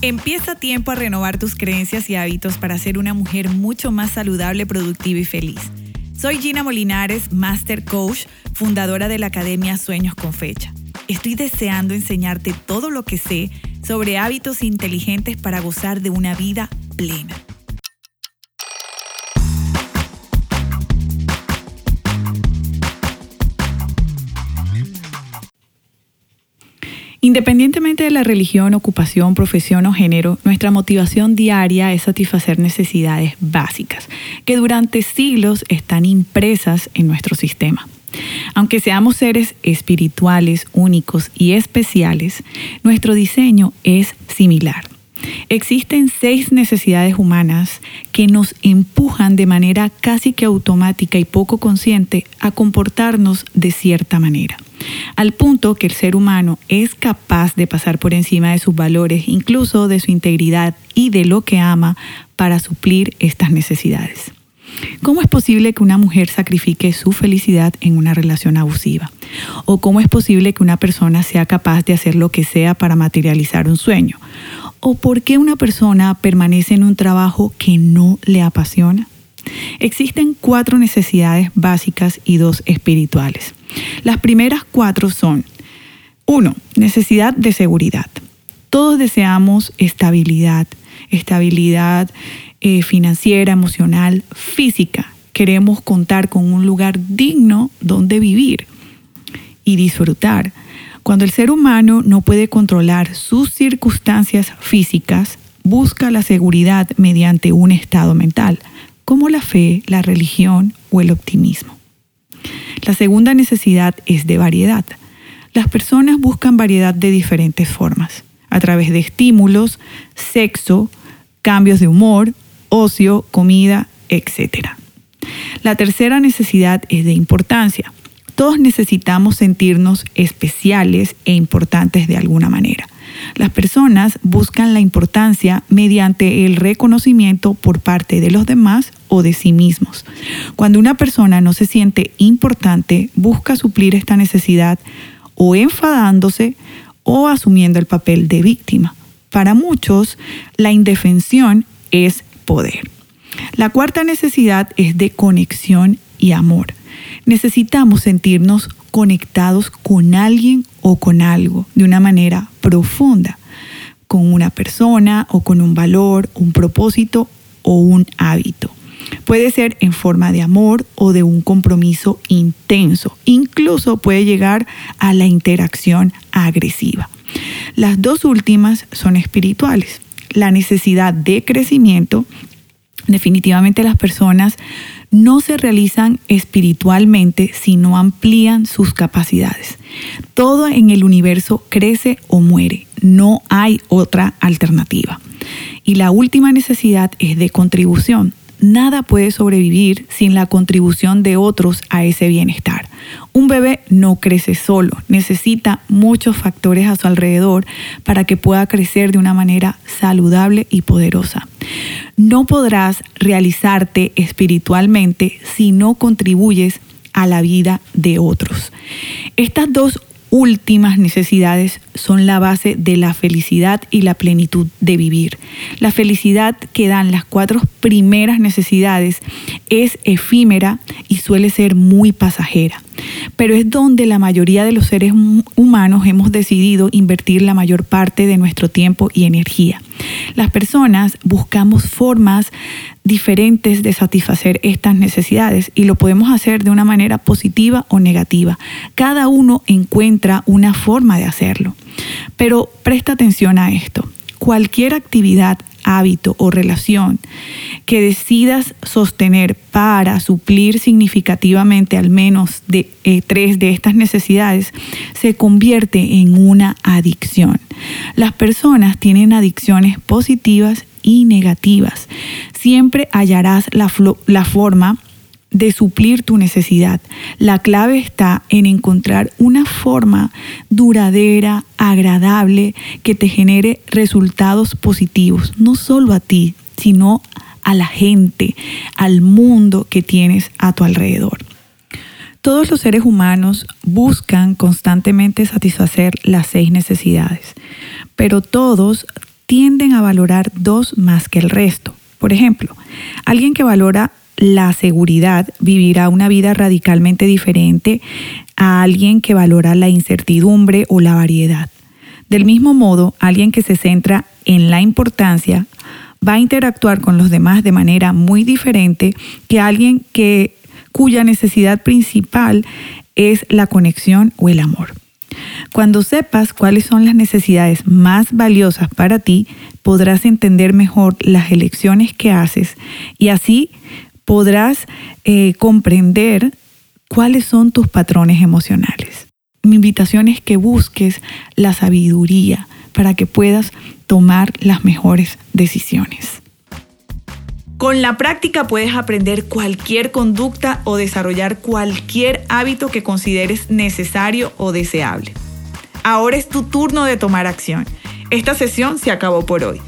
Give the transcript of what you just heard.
Empieza tiempo a renovar tus creencias y hábitos para ser una mujer mucho más saludable, productiva y feliz. Soy Gina Molinares, Master Coach, fundadora de la Academia Sueños con Fecha. Estoy deseando enseñarte todo lo que sé sobre hábitos inteligentes para gozar de una vida plena. Independientemente de la religión, ocupación, profesión o género, nuestra motivación diaria es satisfacer necesidades básicas que durante siglos están impresas en nuestro sistema. Aunque seamos seres espirituales, únicos y especiales, nuestro diseño es similar. Existen seis necesidades humanas que nos empujan de manera casi que automática y poco consciente a comportarnos de cierta manera al punto que el ser humano es capaz de pasar por encima de sus valores, incluso de su integridad y de lo que ama para suplir estas necesidades. ¿Cómo es posible que una mujer sacrifique su felicidad en una relación abusiva? ¿O cómo es posible que una persona sea capaz de hacer lo que sea para materializar un sueño? ¿O por qué una persona permanece en un trabajo que no le apasiona? Existen cuatro necesidades básicas y dos espirituales. Las primeras cuatro son, uno, necesidad de seguridad. Todos deseamos estabilidad, estabilidad eh, financiera, emocional, física. Queremos contar con un lugar digno donde vivir y disfrutar. Cuando el ser humano no puede controlar sus circunstancias físicas, busca la seguridad mediante un estado mental como la fe, la religión o el optimismo. La segunda necesidad es de variedad. Las personas buscan variedad de diferentes formas, a través de estímulos, sexo, cambios de humor, ocio, comida, etc. La tercera necesidad es de importancia. Todos necesitamos sentirnos especiales e importantes de alguna manera. Las personas buscan la importancia mediante el reconocimiento por parte de los demás o de sí mismos. Cuando una persona no se siente importante, busca suplir esta necesidad o enfadándose o asumiendo el papel de víctima. Para muchos, la indefensión es poder. La cuarta necesidad es de conexión y amor. Necesitamos sentirnos conectados con alguien o con algo de una manera profunda, con una persona o con un valor, un propósito o un hábito. Puede ser en forma de amor o de un compromiso intenso. Incluso puede llegar a la interacción agresiva. Las dos últimas son espirituales. La necesidad de crecimiento. Definitivamente las personas no se realizan espiritualmente si no amplían sus capacidades. Todo en el universo crece o muere. No hay otra alternativa. Y la última necesidad es de contribución nada puede sobrevivir sin la contribución de otros a ese bienestar. Un bebé no crece solo, necesita muchos factores a su alrededor para que pueda crecer de una manera saludable y poderosa. No podrás realizarte espiritualmente si no contribuyes a la vida de otros. Estas dos últimas necesidades son la base de la felicidad y la plenitud de vivir. La felicidad que dan las cuatro primeras necesidades es efímera y suele ser muy pasajera, pero es donde la mayoría de los seres humanos hemos decidido invertir la mayor parte de nuestro tiempo y energía. Las personas buscamos formas diferentes de satisfacer estas necesidades y lo podemos hacer de una manera positiva o negativa. Cada uno encuentra una forma de hacerlo. Pero presta atención a esto. Cualquier actividad, hábito o relación que decidas sostener para suplir significativamente al menos de eh, tres de estas necesidades se convierte en una adicción. Las personas tienen adicciones positivas y negativas. Siempre hallarás la, la forma de suplir tu necesidad. La clave está en encontrar una forma duradera, agradable, que te genere resultados positivos, no solo a ti, sino a la gente, al mundo que tienes a tu alrededor. Todos los seres humanos buscan constantemente satisfacer las seis necesidades, pero todos tienden a valorar dos más que el resto. Por ejemplo, alguien que valora la seguridad vivirá una vida radicalmente diferente a alguien que valora la incertidumbre o la variedad. Del mismo modo, alguien que se centra en la importancia va a interactuar con los demás de manera muy diferente que alguien que, cuya necesidad principal es la conexión o el amor. Cuando sepas cuáles son las necesidades más valiosas para ti, podrás entender mejor las elecciones que haces y así podrás eh, comprender cuáles son tus patrones emocionales. Mi invitación es que busques la sabiduría para que puedas tomar las mejores decisiones. Con la práctica puedes aprender cualquier conducta o desarrollar cualquier hábito que consideres necesario o deseable. Ahora es tu turno de tomar acción. Esta sesión se acabó por hoy.